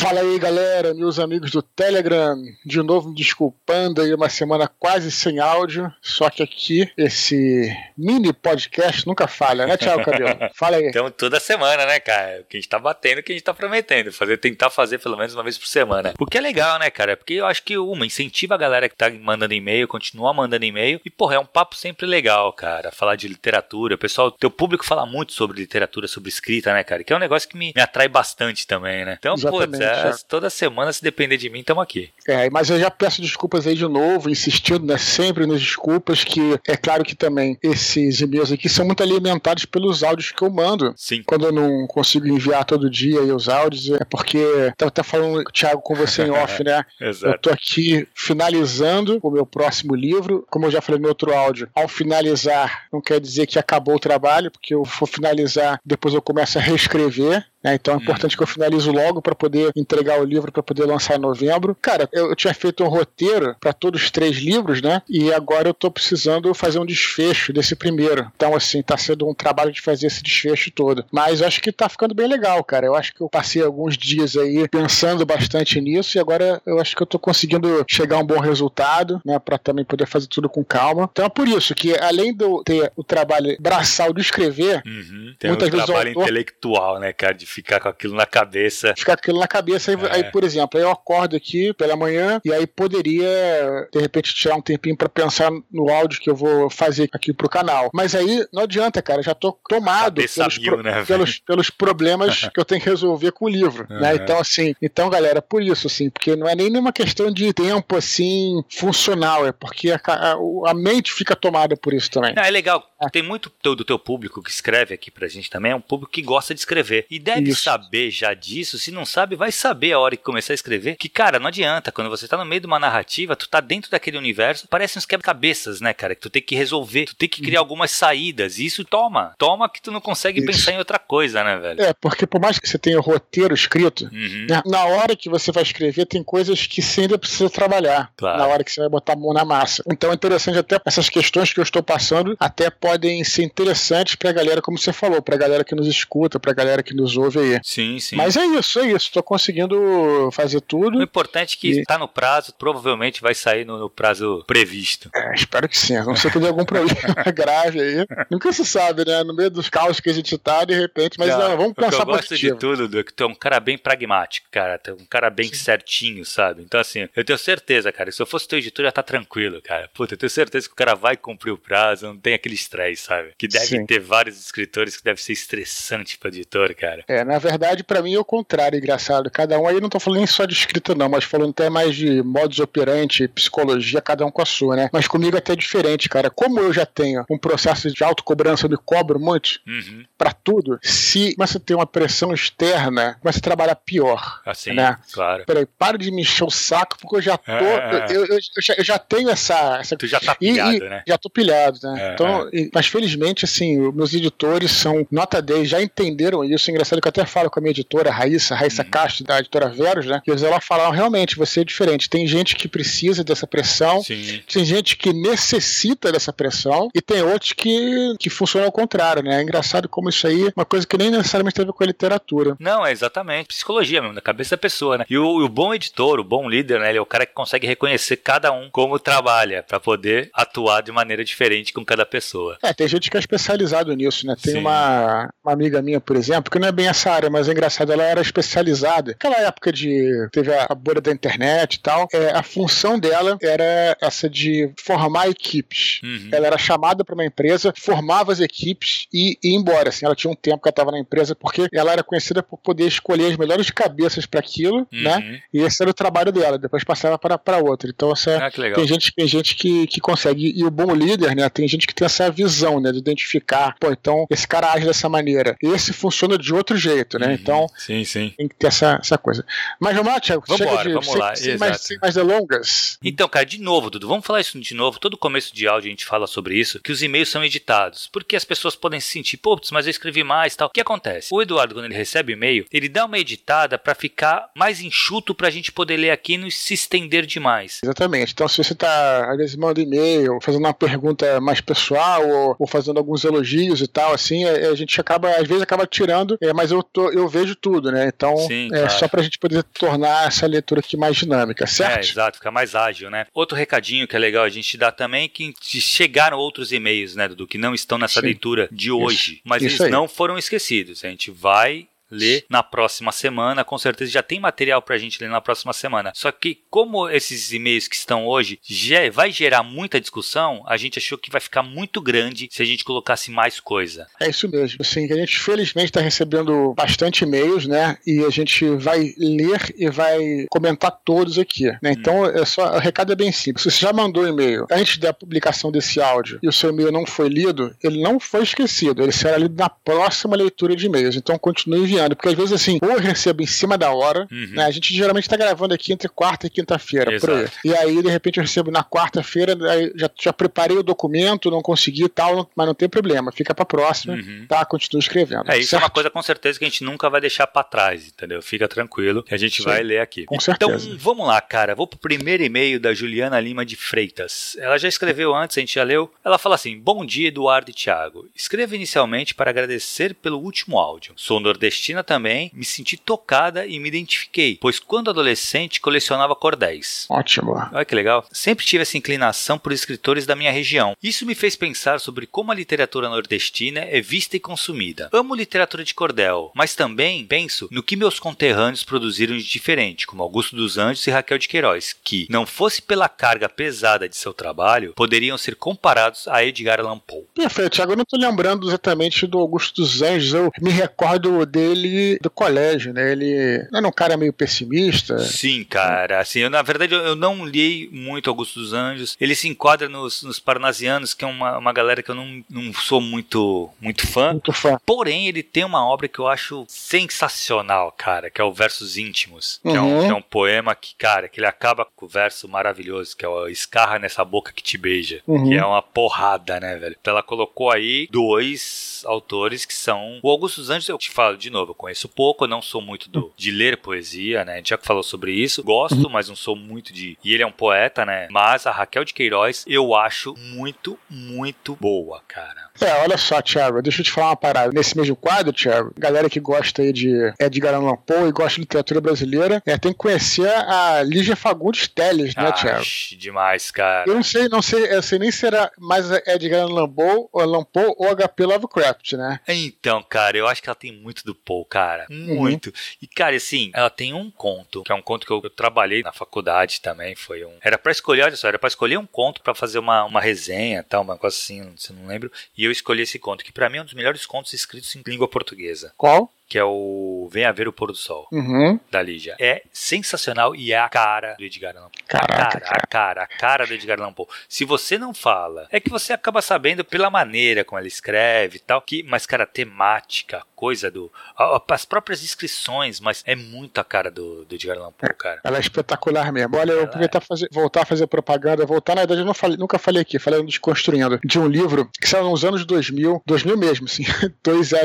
Fala aí, galera, meus amigos do Telegram. De novo me desculpando aí, uma semana quase sem áudio. Só que aqui, esse mini podcast nunca falha, né, Thiago Cabelo? Fala aí. Então, toda semana, né, cara? O que a gente tá batendo, o que a gente tá prometendo. Fazer, tentar fazer pelo menos uma vez por semana. O que é legal, né, cara? Porque eu acho que, uma, incentiva a galera que tá mandando e-mail, continua mandando e-mail. E, porra, é um papo sempre legal, cara. Falar de literatura. O pessoal, teu público fala muito sobre literatura, sobre escrita, né, cara? Que é um negócio que me, me atrai bastante também, né? Então, pô, é, toda semana, se depender de mim, estamos aqui. É, mas eu já peço desculpas aí de novo, insistindo né, sempre nas desculpas, que é claro que também esses e-mails aqui são muito alimentados pelos áudios que eu mando. Sim. Quando eu não consigo enviar todo dia os áudios, é porque estava até falando, Thiago, com você em off, né? Exato. Eu tô aqui finalizando o meu próximo livro, como eu já falei no outro áudio, ao finalizar não quer dizer que acabou o trabalho, porque eu vou finalizar, depois eu começo a reescrever, né? Então é hum. importante hum. que eu finalizo logo para poder entregar o livro para poder lançar em novembro. Cara, eu, eu tinha feito um roteiro para todos os três livros, né? E agora eu tô precisando fazer um desfecho desse primeiro. Então, assim, tá sendo um trabalho de fazer esse desfecho todo. Mas acho que tá ficando bem legal, cara. Eu acho que eu passei alguns dias aí pensando bastante nisso e agora eu acho que eu tô conseguindo chegar a um bom resultado, né? Para também poder fazer tudo com calma. Então é por isso que, além de eu ter o trabalho braçal de escrever, uhum. tem muitas um vezes trabalho autor... intelectual, né, cara? De ficar com aquilo na cabeça. Ficar com aquilo na cabeça, aí, é. aí, por exemplo, eu acordo aqui pela manhã e aí poderia, de repente, tirar um tempinho para pensar no áudio que eu vou fazer aqui pro canal. Mas aí não adianta, cara, já tô tomado pelos, mil, pro, né, pelos, pelos, problemas que eu tenho que resolver com o livro, uhum. né? Então, assim, então, galera, por isso, assim, porque não é nem uma questão de tempo, assim, funcional, é porque a, a, a mente fica tomada por isso também. É legal, é. tem muito do teu público que escreve aqui pra gente também, é um público que gosta de escrever. E deve isso. saber já disso, se não sabe, vai saber a hora que começar a escrever. Que, cara, não adianta. Quando você tá no meio de uma narrativa, tu tá dentro daquele universo, parece uns quebra-cabeças, né, cara? Que tu tem que resolver, tu tem que criar uhum. algumas saídas. E isso toma. Toma que tu não consegue isso. pensar em outra coisa, né, velho? É, porque por mais que você tenha o roteiro escrito, uhum. né, na hora que você vai escrever, tem coisas que você ainda precisa trabalhar. Claro. Na hora que você vai botar a mão na massa. Então é interessante até essas questões que eu estou passando até podem ser interessantes pra galera, como você falou, pra galera que nos escuta, pra galera que nos ouve aí. Sim, sim. Mas é isso, é isso. Tô conseguindo fazer tudo. O importante é que e... tá no prazo, provavelmente vai sair no, no prazo previsto. É, espero que sim. Não sei que dê algum problema grave aí. Nunca se sabe, né? No meio dos caos que a gente tá, de repente, mas não, não vamos pensar Eu gosto positivo. de tudo, Du, que tu é um cara bem pragmático, cara. Tu é um cara bem sim. certinho, sabe? Então, assim, eu tenho certeza, cara, se eu fosse teu editor, já tá tranquilo, cara. Puta, eu tenho certeza que o cara vai cumprir o prazo, não tem aquele estresse, sabe? Que deve sim. ter vários escritores que deve ser estressante pro editor, cara. É, na verdade, para mim é o contrário, engraçado. Cada um aí não tô falando nem só de escrita, não, mas falando até mais de modus operandi, psicologia, cada um com a sua, né? Mas comigo é até diferente, cara. Como eu já tenho um processo de autocobrança, eu me cobro muito uhum. para tudo, se você tem uma pressão externa, começa a trabalhar pior. Assim, né? claro. Peraí, para de me encher o saco, porque eu já tô. É. Eu, eu, eu, já, eu, já, tenho essa, essa. Tu já tá pilhado, e, né? Já tô pilhado, né? É, então, é. mas felizmente, assim, meus editores são nota 10, já entenderam isso. É engraçado que eu até falo com a minha editora, Raíssa, Raíssa uhum. Castro, da editora Veros, né? E ela falaram realmente, você é diferente. Tem gente que precisa dessa pressão, Sim. tem gente que necessita dessa pressão, e tem outros que, que funcionam ao contrário, né? É engraçado como isso aí é uma coisa que nem necessariamente tem a ver com a literatura. Não, é exatamente. Psicologia mesmo, na cabeça da pessoa, né? E o, o bom editor, o bom líder, né? Ele é o cara que consegue reconhecer cada um como trabalha, para poder atuar de maneira diferente com cada pessoa. É, tem gente que é especializado nisso, né? Tem uma, uma amiga minha, por exemplo, que não é bem essa área, mas é engraçado, ela era especializada. Aquela época de teve a, a bolha da internet e tal, é, a função dela era essa de formar equipes. Uhum. Ela era chamada para uma empresa, formava as equipes e ia embora. Assim, ela tinha um tempo que ela estava na empresa porque ela era conhecida por poder escolher as melhores cabeças para aquilo, uhum. né? E esse era o trabalho dela. Depois passava para, para outra. Então essa, ah, tem gente tem gente que, que consegue e o bom líder, né? Tem gente que tem essa visão, né? De identificar, pô, então esse cara age dessa maneira. Esse funciona de outro jeito, né? Uhum. Então sim, sim. tem que ter essa, essa coisa. Mas vamos lá, Thiago. Vamos embora, vamos lá. Sem, mais, sem mais delongas. Então, cara, de novo, Dudu, vamos falar isso de novo. Todo começo de áudio a gente fala sobre isso, que os e-mails são editados. Porque as pessoas podem se sentir, pô, mas eu escrevi mais tal. O que acontece? O Eduardo, quando ele recebe e-mail, ele dá uma editada para ficar mais enxuto pra gente poder ler aqui e não se estender demais. Exatamente. Então, se você tá, às vezes, mandando e-mail, fazendo uma pergunta mais pessoal ou, ou, fazendo alguns elogios e tal, assim, a, a, gente acaba, às vezes, acaba tirando é, mais mas eu, tô, eu vejo tudo, né? Então Sim, é claro. só pra gente poder tornar essa leitura aqui mais dinâmica, certo? É, exato, ficar mais ágil, né? Outro recadinho que é legal a gente dar também é que chegaram outros e-mails, né, do que não estão nessa Sim. leitura de hoje, Isso. mas Isso eles aí. não foram esquecidos. A gente vai ler na próxima semana. Com certeza já tem material pra gente ler na próxima semana. Só que, como esses e-mails que estão hoje já vai gerar muita discussão, a gente achou que vai ficar muito grande se a gente colocasse mais coisa. É isso mesmo. Assim, a gente felizmente está recebendo bastante e-mails, né? E a gente vai ler e vai comentar todos aqui. Né? Então, hum. é só, o recado é bem simples. Se você já mandou e-mail antes da publicação desse áudio e o seu e-mail não foi lido, ele não foi esquecido. Ele será lido na próxima leitura de e-mails. Então, continue enviando porque às vezes assim, ou eu recebo em cima da hora, uhum. né? A gente geralmente tá gravando aqui entre quarta e quinta-feira, por aí. E aí, de repente, eu recebo na quarta-feira, já, já preparei o documento, não consegui e tal, mas não tem problema, fica pra próxima, uhum. tá? Continua escrevendo. É, isso certo? é uma coisa com certeza que a gente nunca vai deixar pra trás, entendeu? Fica tranquilo que a gente Sim. vai ler aqui. Com certeza. Então, vamos lá, cara. Vou pro primeiro e-mail da Juliana Lima de Freitas. Ela já escreveu antes, a gente já leu. Ela fala assim: Bom dia, Eduardo e Thiago. Escrevo inicialmente para agradecer pelo último áudio. Sou também, me senti tocada e me identifiquei, pois quando adolescente colecionava cordéis. Ótimo. Olha que legal. Sempre tive essa inclinação por escritores da minha região. Isso me fez pensar sobre como a literatura nordestina é vista e consumida. Amo literatura de cordel, mas também penso no que meus conterrâneos produziram de diferente, como Augusto dos Anjos e Raquel de Queiroz, que, não fosse pela carga pesada de seu trabalho, poderiam ser comparados a Edgar Allan Poe. Perfeito, Thiago. Eu não estou lembrando exatamente do Augusto dos Anjos. Eu me recordo dele do colégio, né? Ele era um cara meio pessimista. Sim, cara. Assim, eu, na verdade, eu, eu não li muito Augusto dos Anjos. Ele se enquadra nos, nos Parnasianos, que é uma, uma galera que eu não, não sou muito, muito fã. Muito fã. Porém, ele tem uma obra que eu acho sensacional, cara, que é o Versos Íntimos. Que, uhum. é, um, uhum. que é um poema que, cara, que ele acaba com o verso maravilhoso, que é o Escarra nessa boca que te beija. Uhum. Que é uma porrada, né, velho? Então ela colocou aí dois autores que são. O Augusto dos Anjos, eu te falo de novo, conheço pouco, eu não sou muito do, de ler poesia, né? A gente já falou sobre isso. Gosto, uhum. mas não sou muito de. E ele é um poeta, né? Mas a Raquel de Queiroz eu acho muito, muito boa, cara. É, olha só, Thiago, deixa eu te falar uma parada. Nesse mesmo quadro, Thiago, galera que gosta aí de Edgar Allan Poe e gosta de literatura brasileira, é, tem que conhecer a Lígia Fagundes Teles, né, Thiago? demais, cara. Eu não sei, não sei, eu sei nem se era mais Edgar Allan Poe, Allan Poe ou HP Lovecraft, né? Então, cara, eu acho que ela tem muito do Cara. Uhum. Muito. Uhum. E, cara, assim, ela tem um conto, que é um conto que eu, eu trabalhei na faculdade também, foi um... Era pra escolher, olha só, era pra escolher um conto pra fazer uma, uma resenha tal, uma coisa assim, se não lembro, e eu eu escolhi esse conto, que para mim é um dos melhores contos escritos em língua portuguesa. Qual? Que é o Venha Ver o Pôr do Sol, uhum. da Lígia. É sensacional e é a cara do Edgar Allan Poe. Caraca, a cara, cara, a cara, a cara do Edgar Allan Poe. Se você não fala, é que você acaba sabendo pela maneira como ela escreve e tal, que, mas, cara, temática, coisa do... As próprias descrições, mas é muito a cara do, do Edgar Allan Poe, cara. Ela é espetacular mesmo. Olha, eu aproveitar é... fazer, voltar a fazer propaganda, voltar, na verdade, eu falei, nunca falei aqui, falei Desconstruindo, de um livro que saiu nos anos 2000, 2000 mesmo, sim, 2000,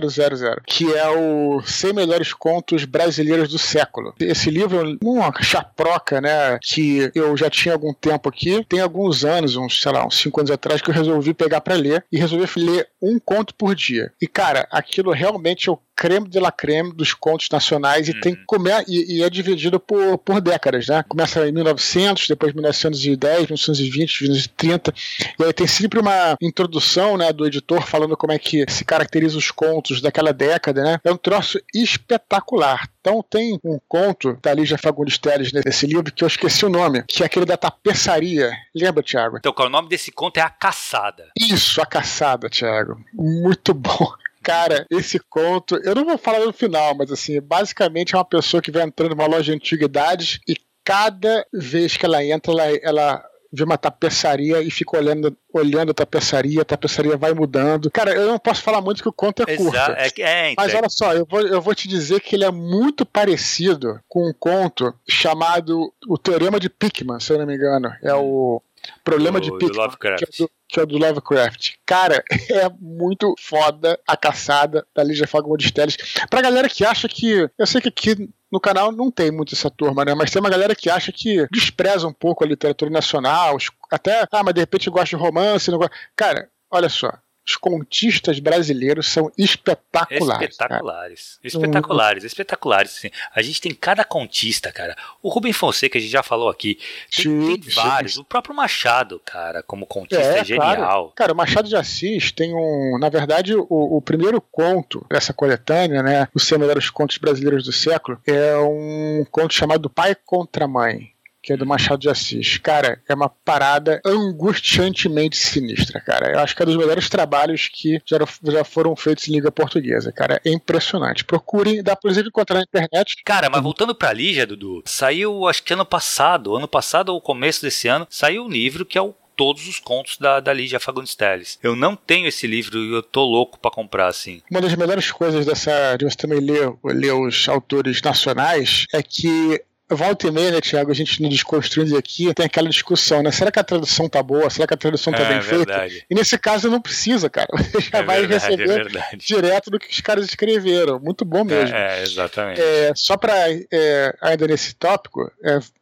que é o 100 melhores contos brasileiros do século. Esse livro é uma chaproca, né, que eu já tinha algum tempo aqui, tem alguns anos, uns, sei lá, uns 5 anos atrás, que eu resolvi pegar para ler e resolvi ler um conto por dia. E, cara, aquilo realmente eu creme de la creme dos contos nacionais e uhum. tem comer e, e, é dividido por, por décadas, né? Começa em 1900, depois 1910, 1920, 1930 e aí tem sempre uma introdução, né, do editor falando como é que se caracteriza os contos daquela década, né? É um troço espetacular. Então tem um conto da Lígia Fagundes Teles nesse livro que eu esqueci o nome, que é aquele da tapeçaria. Lembra, Tiago? Então, o nome desse conto é A Caçada. Isso, A Caçada, Tiago. Muito bom. Cara, esse conto, eu não vou falar no final, mas assim, basicamente é uma pessoa que vai entrando numa loja de antiguidades e cada vez que ela entra, ela, ela vê uma tapeçaria e fica olhando, olhando a tapeçaria, a tapeçaria vai mudando. Cara, eu não posso falar muito que o conto é curto. É, é, então. Mas olha só, eu vou, eu vou te dizer que ele é muito parecido com um conto chamado O Teorema de Pickman, se eu não me engano. É o Problema de Pickman, que é, do, que é do Lovecraft. Cara, é muito foda a caçada da Lígia Fagundes Teles. Pra galera que acha que. Eu sei que aqui no canal não tem muito essa turma, né? Mas tem uma galera que acha que despreza um pouco a literatura nacional, até, ah, mas de repente gosta de romance, não gosta. Cara, olha só. Os contistas brasileiros são espetaculares. Espetaculares. Cara. Espetaculares, espetaculares. Assim. A gente tem cada contista, cara. O Rubem Fonseca, a gente já falou aqui. Tem, sim, tem vários. Sim. O próprio Machado, cara, como contista é, é genial. Claro. Cara, o Machado de Assis tem um. Na verdade, o, o primeiro conto dessa coletânea, né? Os 100 melhores contos brasileiros do século, é um conto chamado Pai contra Mãe que é do Machado de Assis. Cara, é uma parada angustiantemente sinistra, cara. Eu acho que é dos melhores trabalhos que já, já foram feitos em língua portuguesa, cara. É impressionante. Procurem, dá pra inclusive encontrar na internet. Cara, mas voltando pra Lígia, Dudu, saiu, acho que ano passado, ano passado ou começo desse ano, saiu um livro que é o todos os contos da, da Lígia Fagundes Telles. Eu não tenho esse livro e eu tô louco para comprar, assim. Uma das melhores coisas dessa, de você também ler, ler os autores nacionais é que volta e meia, né, Thiago, a gente no Desconstruindo aqui tem aquela discussão, né? Será que a tradução tá boa? Será que a tradução tá é, bem verdade. feita? E nesse caso não precisa, cara. Você já é vai verdade, receber é direto do que os caras escreveram. Muito bom mesmo. É, é exatamente. É, só pra, é, ainda nesse tópico,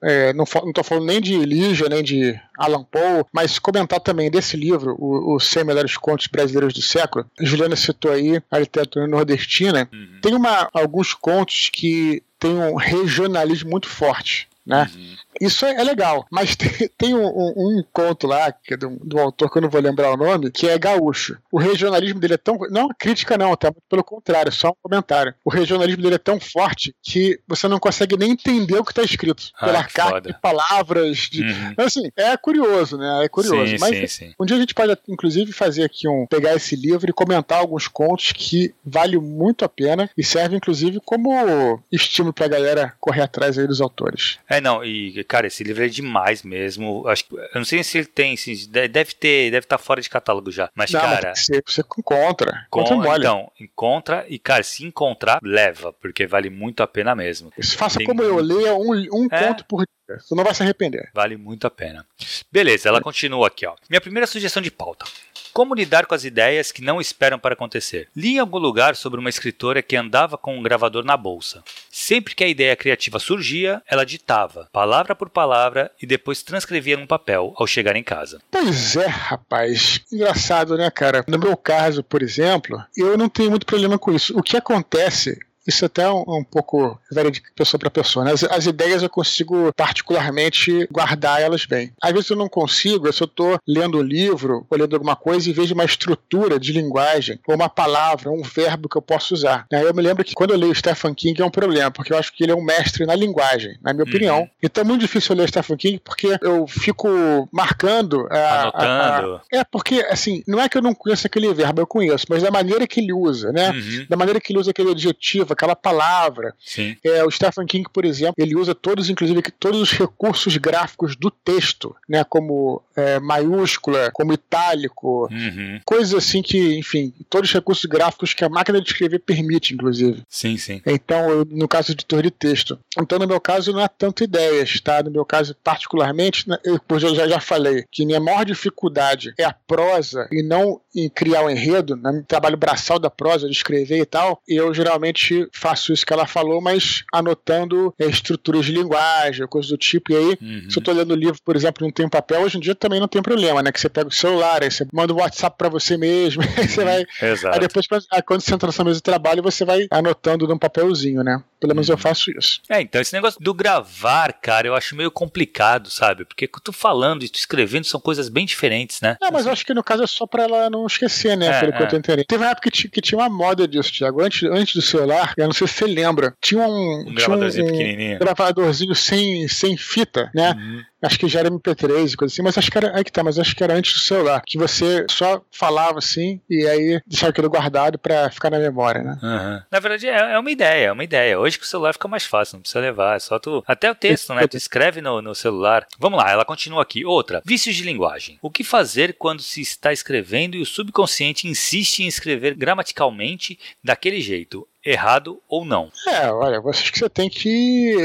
é, não, não tô falando nem de Lígia, nem de Alan Poe, mas comentar também desse livro, o, o 100 Melhores Contos Brasileiros do Século. A Juliana citou aí a literatura nordestina. Uhum. Tem uma, alguns contos que tem um regionalismo muito forte. Né? Uhum. Isso é, legal, mas tem, tem um, um, um, conto lá, que é do, do, autor que eu não vou lembrar o nome, que é gaúcho. O regionalismo dele é tão. Não é uma crítica, não, tá? Pelo contrário, só um comentário. O regionalismo dele é tão forte que você não consegue nem entender o que está escrito. Ah, pela carta de palavras. De... Uhum. Assim, é curioso, né? É curioso. Sim, mas sim, sim. um dia a gente pode, inclusive, fazer aqui um. pegar esse livro e comentar alguns contos que vale muito a pena e serve, inclusive, como estímulo pra galera correr atrás aí dos autores. É, não, e cara, esse livro é demais mesmo. Acho eu não sei se ele tem, assim, deve ter, deve estar tá fora de catálogo já. Mas, não, cara. Você, você encontra. Com, encontra então, encontra e, cara, se encontrar, leva, porque vale muito a pena mesmo. Faça tem como eu, leia um, um é. conto por. Você não vai se arrepender. Vale muito a pena. Beleza, ela continua aqui, ó. Minha primeira sugestão de pauta. Como lidar com as ideias que não esperam para acontecer? Li em algum lugar sobre uma escritora que andava com um gravador na bolsa. Sempre que a ideia criativa surgia, ela ditava, palavra por palavra, e depois transcrevia num papel ao chegar em casa. Pois é, rapaz. Engraçado, né, cara? No meu caso, por exemplo, eu não tenho muito problema com isso. O que acontece isso até é um, um pouco varia de pessoa para pessoa. Né? As, as, ideias eu consigo particularmente guardar elas bem. Às vezes eu não consigo, eu só estou lendo o um livro ou lendo alguma coisa e vejo uma estrutura de linguagem, ou uma palavra, um verbo que eu posso usar. Né? Eu me lembro que quando eu leio Stephen King é um problema, porque eu acho que ele é um mestre na linguagem, na minha uhum. opinião. Então é muito difícil eu ler Stephen King porque eu fico marcando. A, Anotando. A, a, é, porque assim, não é que eu não conheço aquele verbo, eu conheço, mas da maneira que ele usa, né? Uhum. Da maneira que ele usa aquele adjetivo, aquela palavra. Sim. É, o Stephen King, por exemplo, ele usa todos, inclusive, todos os recursos gráficos do texto, né, como é, maiúscula, como itálico, uhum. coisas assim que, enfim, todos os recursos gráficos que a máquina de escrever permite, inclusive. Sim, sim. Então, no caso de editor de texto. Então, no meu caso, não é tanto ideias, tá? No meu caso, particularmente, né, eu, eu já, já falei que minha maior dificuldade é a prosa e não em criar um enredo, no né, trabalho braçal da prosa, de escrever e tal, eu geralmente faço isso que ela falou, mas anotando é, estruturas de linguagem, coisas do tipo. E aí, uhum. se eu tô lendo o livro, por exemplo, não tem papel, hoje em dia também não tem problema, né? Que você pega o celular, aí você manda o WhatsApp para você mesmo, aí você vai. Exato. Aí depois, quando você entra na sua mesa de trabalho, você vai anotando num papelzinho, né? Pelo menos uhum. eu faço isso. É, então esse negócio do gravar, cara, eu acho meio complicado, sabe? Porque tô falando e tô escrevendo são coisas bem diferentes, né? Não, mas eu acho que no caso é só pra ela não esquecer, né? É, pelo é. que eu tô entendendo. Teve uma época que, que tinha uma moda disso, Thiago. Antes, antes do celular, eu não sei se você lembra, tinha um, um gravadorzinho um, pequenininho. gravadorzinho sem, sem fita, né? Uhum acho que já era MP3 e coisa assim, mas acho que era aí que tá, mas acho que era antes do celular, que você só falava assim e aí deixava aquilo guardado para ficar na memória, né? Uhum. Na verdade é, é, uma ideia, é uma ideia. Hoje com o celular fica mais fácil, não precisa levar, é só tu até o texto, né? Tu escreve no, no celular. Vamos lá, ela continua aqui. Outra, vícios de linguagem. O que fazer quando se está escrevendo e o subconsciente insiste em escrever gramaticalmente daquele jeito? Errado ou não. É, olha, você que você tem que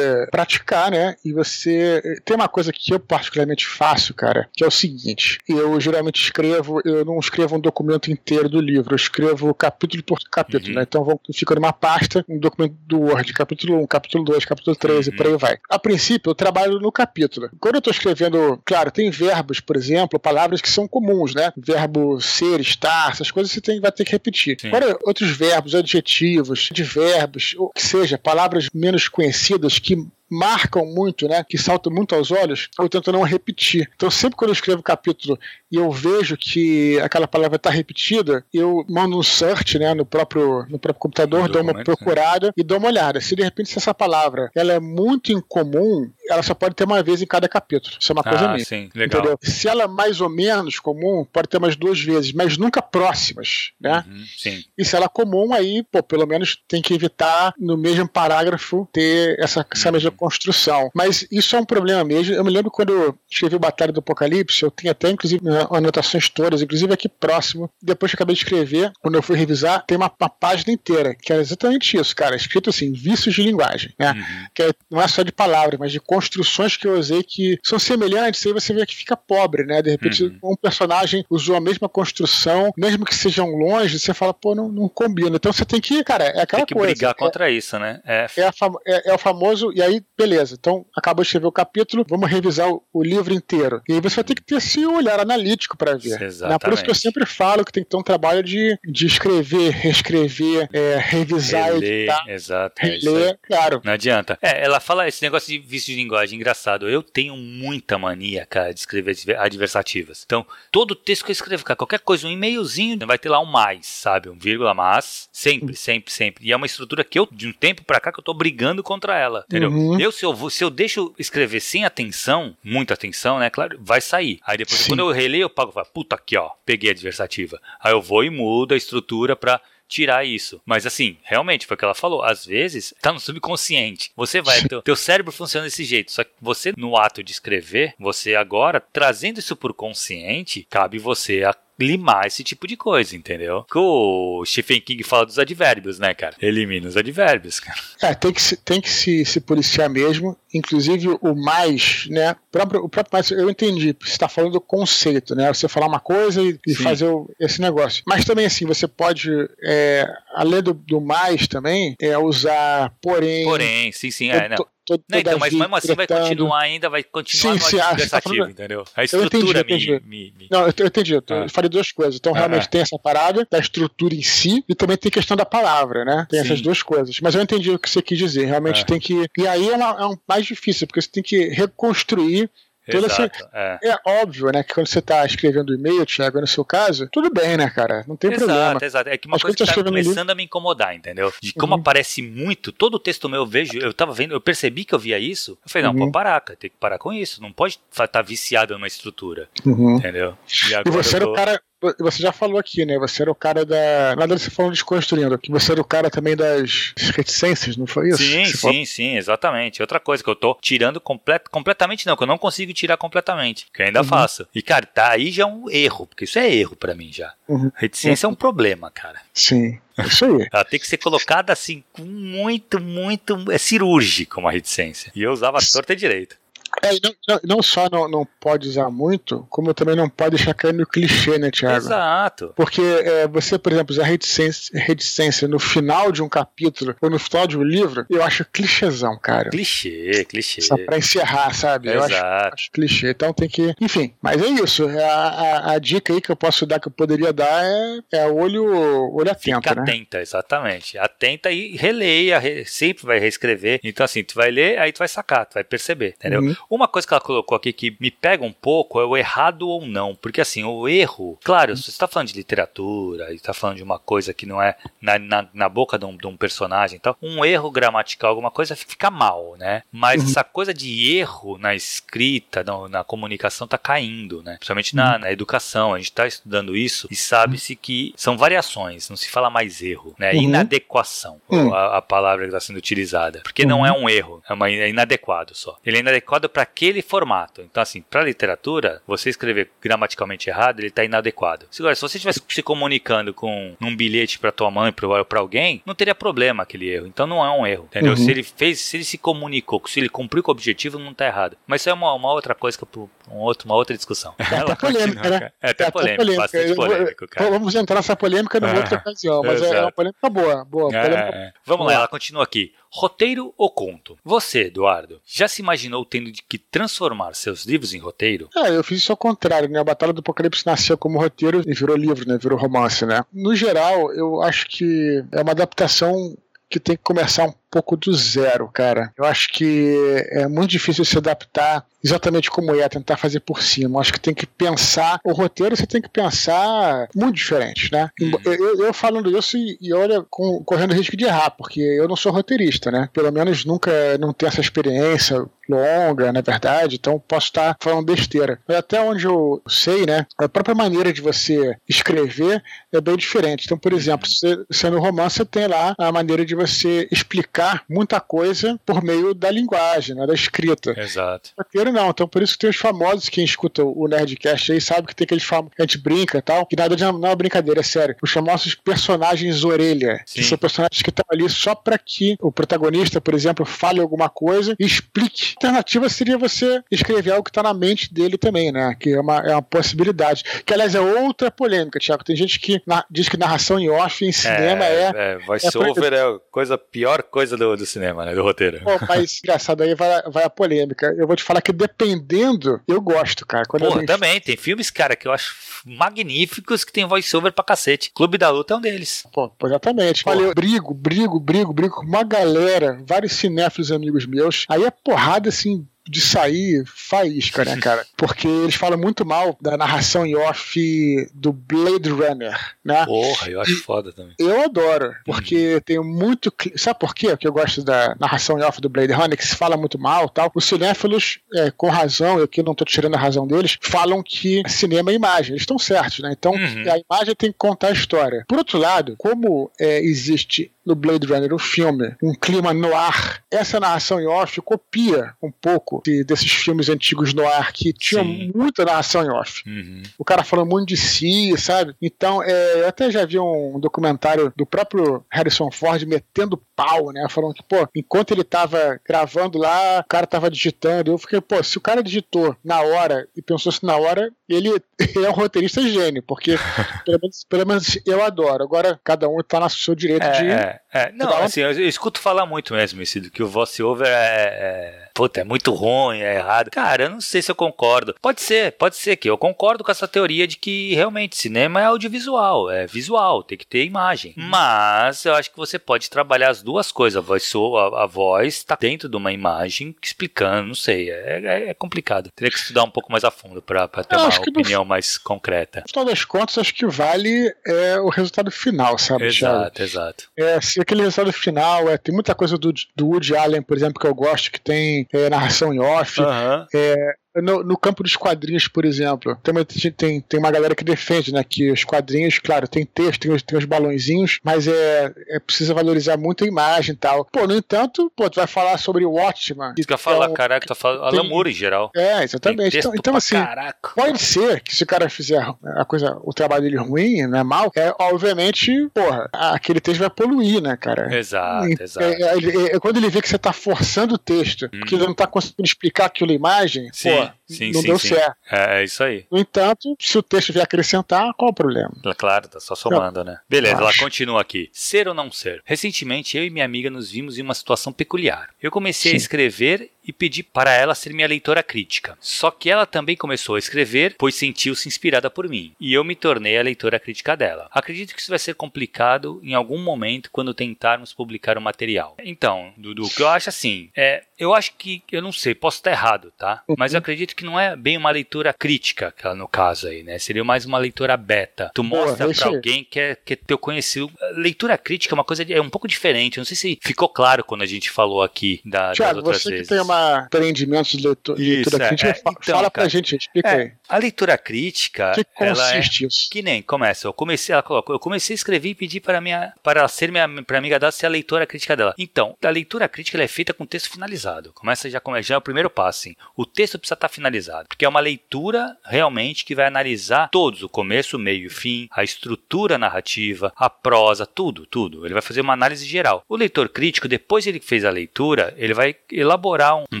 praticar, né? E você tem uma coisa que eu particularmente faço, cara, que é o seguinte: eu geralmente escrevo, eu não escrevo um documento inteiro do livro, eu escrevo capítulo por capítulo, uhum. né? Então fica numa pasta um documento do Word, capítulo 1, capítulo 2, capítulo 3 uhum. e por aí vai. A princípio, eu trabalho no capítulo. Quando eu estou escrevendo, claro, tem verbos, por exemplo, palavras que são comuns, né? Verbo ser, estar, essas coisas você tem, vai ter que repetir. Sim. Agora, outros verbos, adjetivos, advérbios, ou que seja, palavras menos conhecidas que marcam muito, né, que saltam muito aos olhos, eu tento não repetir. Então, sempre quando eu escrevo capítulo e eu vejo que aquela palavra está repetida, eu mando um search, né, no próprio, no próprio computador, dou uma né? procurada e dou uma olhada. Se de repente se essa palavra ela é muito incomum, ela só pode ter uma vez em cada capítulo. Isso é uma coisa ah, minha. Sim, legal. Entendeu? Se ela é mais ou menos comum, pode ter mais duas vezes, mas nunca próximas, né? Uhum, sim. E se ela é comum, aí, pô, pelo menos tem que evitar no mesmo parágrafo ter essa, essa mesma construção. Mas isso é um problema mesmo. Eu me lembro quando eu escrevi o Batalha do Apocalipse, eu tinha até, inclusive, anotações todas, inclusive aqui próximo. Depois que eu acabei de escrever, quando eu fui revisar, tem uma, uma página inteira, que era exatamente isso, cara. Escrito assim, vícios de linguagem, né? Uhum. Que é, não é só de palavras, mas de construções que eu usei que são semelhantes, aí você vê que fica pobre, né? De repente, uhum. um personagem usou a mesma construção, mesmo que sejam longe, você fala, pô, não, não combina. Então você tem que, cara, é aquela tem que coisa. brigar é, contra isso, né? É, é, é, é o famoso, e aí beleza, então acabou de escrever o capítulo, vamos revisar o, o livro inteiro. E aí você vai ter que ter esse olhar analítico para ver. Exatamente. Né? Por isso que eu sempre falo que tem que ter um trabalho de, de escrever, reescrever, é, revisar, Reler, editar. Exato. É reler, é claro. Não adianta. É, ela fala esse negócio de vício de linguagem engraçado. Eu tenho muita mania, cara, de escrever adversativas. Então, todo texto que eu escrevo, cara, qualquer coisa, um e-mailzinho, vai ter lá um mais, sabe? Um vírgula mais. Sempre, sempre, sempre. E é uma estrutura que eu, de um tempo pra cá, que eu tô brigando contra ela. Entendeu? Uhum. Eu, se eu, se eu deixo escrever sem atenção, muita atenção, né? Claro, vai sair. Aí depois, Sim. quando eu releio, eu pago, falo, puta aqui, ó, peguei a adversativa. Aí eu vou e mudo a estrutura pra tirar isso. Mas assim, realmente, foi o que ela falou. Às vezes, tá no subconsciente. Você vai, teu, teu cérebro funciona desse jeito. Só que você, no ato de escrever, você agora, trazendo isso pro consciente, cabe você a limar esse tipo de coisa, entendeu? Que o Stephen King fala dos advérbios, né, cara? Elimina os advérbios, cara. É, tem que, se, tem que se, se policiar mesmo. Inclusive, o mais, né? O próprio, o próprio mais, eu entendi. Você está falando do conceito, né? Você falar uma coisa e, e fazer o, esse negócio. Mas também, assim, você pode, é, além do, do mais também, é usar porém. Porém, sim, sim. É, não todo, não, então, mas mesmo assim vai continuar ainda, vai continuar sim, sim, ah, tá falando... entendeu? A estrutura eu entendi, eu entendi. Me, me, Não, eu, eu entendi. Eu, ah. falei duas coisas. Então, ah, realmente ah. tem essa parada da estrutura em si e também tem questão da palavra, né? Tem sim. essas duas coisas. Mas eu entendi o que você quis dizer. Realmente ah. tem que. E aí é, é um mais difícil, porque você tem que reconstruir Toda Exato, essa... é. é. óbvio, né, que quando você está escrevendo e-mail, Thiago, no seu caso, tudo bem, né, cara? Não tem exato, problema. Exato, É que uma Mas coisa que tá começando livro... a me incomodar, entendeu? De como uhum. aparece muito, todo o texto meu eu vejo, eu tava vendo, eu percebi que eu via isso, eu falei, não, uhum. pode parar, cara, tem que parar com isso, não pode estar tá viciado numa estrutura, uhum. entendeu? E, e você era o cara, você já falou aqui, né? Você era o cara da. Nada você falou desconstruindo, que você era o cara também das reticências, não foi isso? Sim, sim, falou? sim, exatamente. Outra coisa que eu tô tirando complet... completamente, não, que eu não consigo tirar completamente, que eu ainda uhum. faço. E, cara, tá aí já um erro, porque isso é erro para mim já. Uhum. Reticência uhum. é um problema, cara. Sim. Isso aí. Ela tem que ser colocada assim, com muito, muito. É cirúrgico uma reticência. E eu usava torta direito. É, não, não, não, só não, não pode usar muito, como também não pode deixar cair no clichê, né, Thiago? Exato. Porque é, você, por exemplo, usar reticência, reticência no final de um capítulo ou no final de um livro, eu acho clichêzão, cara. Clichê, clichê. Só pra encerrar, sabe? Exato. Eu acho, acho clichê. Então tem que. Enfim, mas é isso. É a, a, a, dica aí que eu posso dar, que eu poderia dar, é, é olho, olho atento. Fica né? atenta, exatamente. Atenta e releia, re, sempre vai reescrever. Então, assim, tu vai ler, aí tu vai sacar, tu vai perceber, entendeu? Uhum. Uma coisa que ela colocou aqui que me pega um pouco é o errado ou não. Porque assim, o erro, claro, se você está falando de literatura e está falando de uma coisa que não é na, na, na boca de um, de um, personagem e tal, um erro gramatical, alguma coisa fica mal, né? Mas uhum. essa coisa de erro na escrita, na, na comunicação, tá caindo, né? Principalmente na, uhum. na educação. A gente está estudando isso e sabe-se que são variações, não se fala mais erro, né? Uhum. Inadequação, uhum. a, a, palavra que está sendo utilizada. Porque não é um erro, é, uma, é inadequado só. Ele é inadequado adequado para aquele formato. Então, assim, para literatura, você escrever gramaticalmente errado, ele está inadequado. Se, agora, se você estivesse se comunicando com um bilhete para tua mãe, para alguém, não teria problema aquele erro. Então não é um erro, entendeu? Uhum. Se ele fez, se ele se comunicou, se ele cumpriu com o objetivo, não está errado. Mas isso é uma, uma outra coisa que eu, um outro, uma outra discussão. É até polêmica, né? É até, é polêmica, polêmica. bastante polêmico, cara. Vamos entrar nessa polêmica numa outra ocasião, mas é, é uma polêmica boa, boa. É, polêmica... É. Vamos lá, ela continua aqui. Roteiro ou conto? Você, Eduardo, já se imaginou tendo de que transformar seus livros em roteiro? É, eu fiz isso ao contrário, né? A Batalha do Apocalipse nasceu como roteiro e virou livro, né? Virou romance, né? No geral, eu acho que é uma adaptação que tem que começar um pouco do zero, cara. Eu acho que é muito difícil se adaptar exatamente como é, tentar fazer por cima. Eu acho que tem que pensar, o roteiro você tem que pensar muito diferente, né? Uhum. Eu, eu, falando isso e, e olha, com, correndo risco de errar, porque eu não sou roteirista, né? Pelo menos nunca não tenho essa experiência longa, na verdade, então posso estar falando besteira. Mas até onde eu sei, né, a própria maneira de você escrever é bem diferente. Então, por exemplo, uhum. você, você no romance você tem lá a maneira de você explicar muita coisa por meio da linguagem, né, da escrita. Exato. Roteiro não, então por isso que tem os famosos, quem escuta o Nerdcast aí sabe que tem aqueles famosos que a gente brinca e tal, que nada de não é uma brincadeira, é sério. Os famosos personagens orelha, Sim. que são personagens que estão ali só para que o protagonista, por exemplo, fale alguma coisa e explique alternativa seria você escrever algo que está na mente dele também, né? Que é uma, é uma possibilidade. Que, aliás, é outra polêmica, Tiago. Tem gente que na, diz que narração em off em cinema é. É, é voice-over é, é a coisa, pior coisa do, do cinema, né? Do roteiro. Pô, mas engraçado, aí vai, vai a polêmica. Eu vou te falar que dependendo, eu gosto, cara. Quando Porra, também. Tem filmes, cara, que eu acho magníficos que tem voice-over pra cacete. Clube da Luta é um deles. Pô, exatamente. Olha, eu brigo, brigo, brigo, brigo com uma galera, vários cinéfilos amigos meus. Aí é porrada assim de sair faísca, né, cara? Porque eles falam muito mal da narração em off do Blade Runner, né? Porra, eu acho e foda também. Eu adoro, porque uhum. tem muito. Sabe por quê que eu gosto da narração em off do Blade Runner, que se fala muito mal tal? Os cinéfilos, é, com razão, eu aqui não tô tirando a razão deles, falam que cinema é imagem. Eles estão certos, né? Então, uhum. a imagem tem que contar a história. Por outro lado, como é, existe no Blade Runner, o filme, um clima no ar, essa narração em off copia um pouco de, desses filmes antigos no ar que tinham Sim. muita narração em off. Uhum. O cara falando muito de si, sabe? Então, é, eu até já vi um documentário do próprio Harrison Ford metendo pau, né? Falando que, pô, enquanto ele tava gravando lá, o cara tava digitando. Eu fiquei, pô, se o cara digitou na hora e pensou se na hora, ele, ele é um roteirista gênio, porque pelo menos, pelo menos eu adoro. Agora, cada um tá no seu direito é, de. É, é. Não, assim, eu, eu, escuto falar muito mesmo, esse, que o voice-over é, é puta, é muito ruim, é errado. Cara, eu não sei se eu concordo. Pode ser, pode ser que eu concordo com essa teoria de que realmente cinema é audiovisual, é visual, tem que ter imagem. Mas eu acho que você pode trabalhar as duas coisas. A voz, a, a voz tá dentro de uma imagem explicando, não sei, é, é, é complicado. Teria que estudar um pouco mais a fundo para ter eu uma opinião no, mais concreta. No final das contas, acho que vale é, o resultado final, sabe? Exato, Thiago? exato. É, se aquele resultado final, é, tem muita coisa do, do Woody Allen, por exemplo, que eu gosto, que tem é, narração em off. Uhum. É, no, no, campo dos quadrinhos, por exemplo, também tem, tem uma galera que defende, né? Que os quadrinhos, claro, tem texto, tem os, tem os balãozinhos, mas é, é precisa valorizar muito a imagem e tal. Pô, no entanto, pô, tu vai falar sobre o Watchman. Isso que eu falar, então, caraca, tu fala Alan Moore em geral. É, exatamente. Então, então assim, caraca. pode ser que se o cara fizer a coisa, o trabalho dele ruim, não é mal, é, obviamente, porra, aquele texto vai poluir, né, cara? Exato, e, exato. É, é, é, quando ele vê que você tá forçando o texto, hum. porque ele não tá conseguindo explicar aquela imagem, Sim. pô, sim, não sim, deu sim. certo. É, é, isso aí. No entanto, se o texto vier acrescentar, qual o problema? É claro, tá só somando, né? Beleza, ela continua aqui. Ser ou não ser? Recentemente, eu e minha amiga nos vimos em uma situação peculiar. Eu comecei sim. a escrever e pedi para ela ser minha leitora crítica. Só que ela também começou a escrever, pois sentiu-se inspirada por mim, e eu me tornei a leitora crítica dela. Acredito que isso vai ser complicado em algum momento quando tentarmos publicar o material. Então, Dudu, o que eu acho assim, é, eu acho que, eu não sei, posso estar errado, tá? Mas eu acredito acredito que não é bem uma leitura crítica, no caso aí, né? Seria mais uma leitura beta. Tu mostra para alguém que é, que é teu conhecido. Leitura crítica é uma coisa, é um pouco diferente. Não sei se ficou claro quando a gente falou aqui da, Tiago, das outras você vezes. que tem uma empreendimento de leitura, Isso, leitura crítica, é, então, fala pra gente, explica é, aí. A leitura crítica, que consiste é, isso? Que nem começa. Eu comecei, ela colocou, eu comecei a escrever e pedir para minha, para ela ser minha, para amiga dela ser a leitora crítica dela. Então, a leitura crítica é feita com texto finalizado. Começa já, já é o primeiro passo. Assim. O texto precisa estar finalizado, porque é uma leitura realmente que vai analisar todos, o começo, o meio e o fim, a estrutura narrativa, a prosa, tudo, tudo. Ele vai fazer uma análise geral. O leitor crítico, depois ele fez a leitura, ele vai elaborar um, um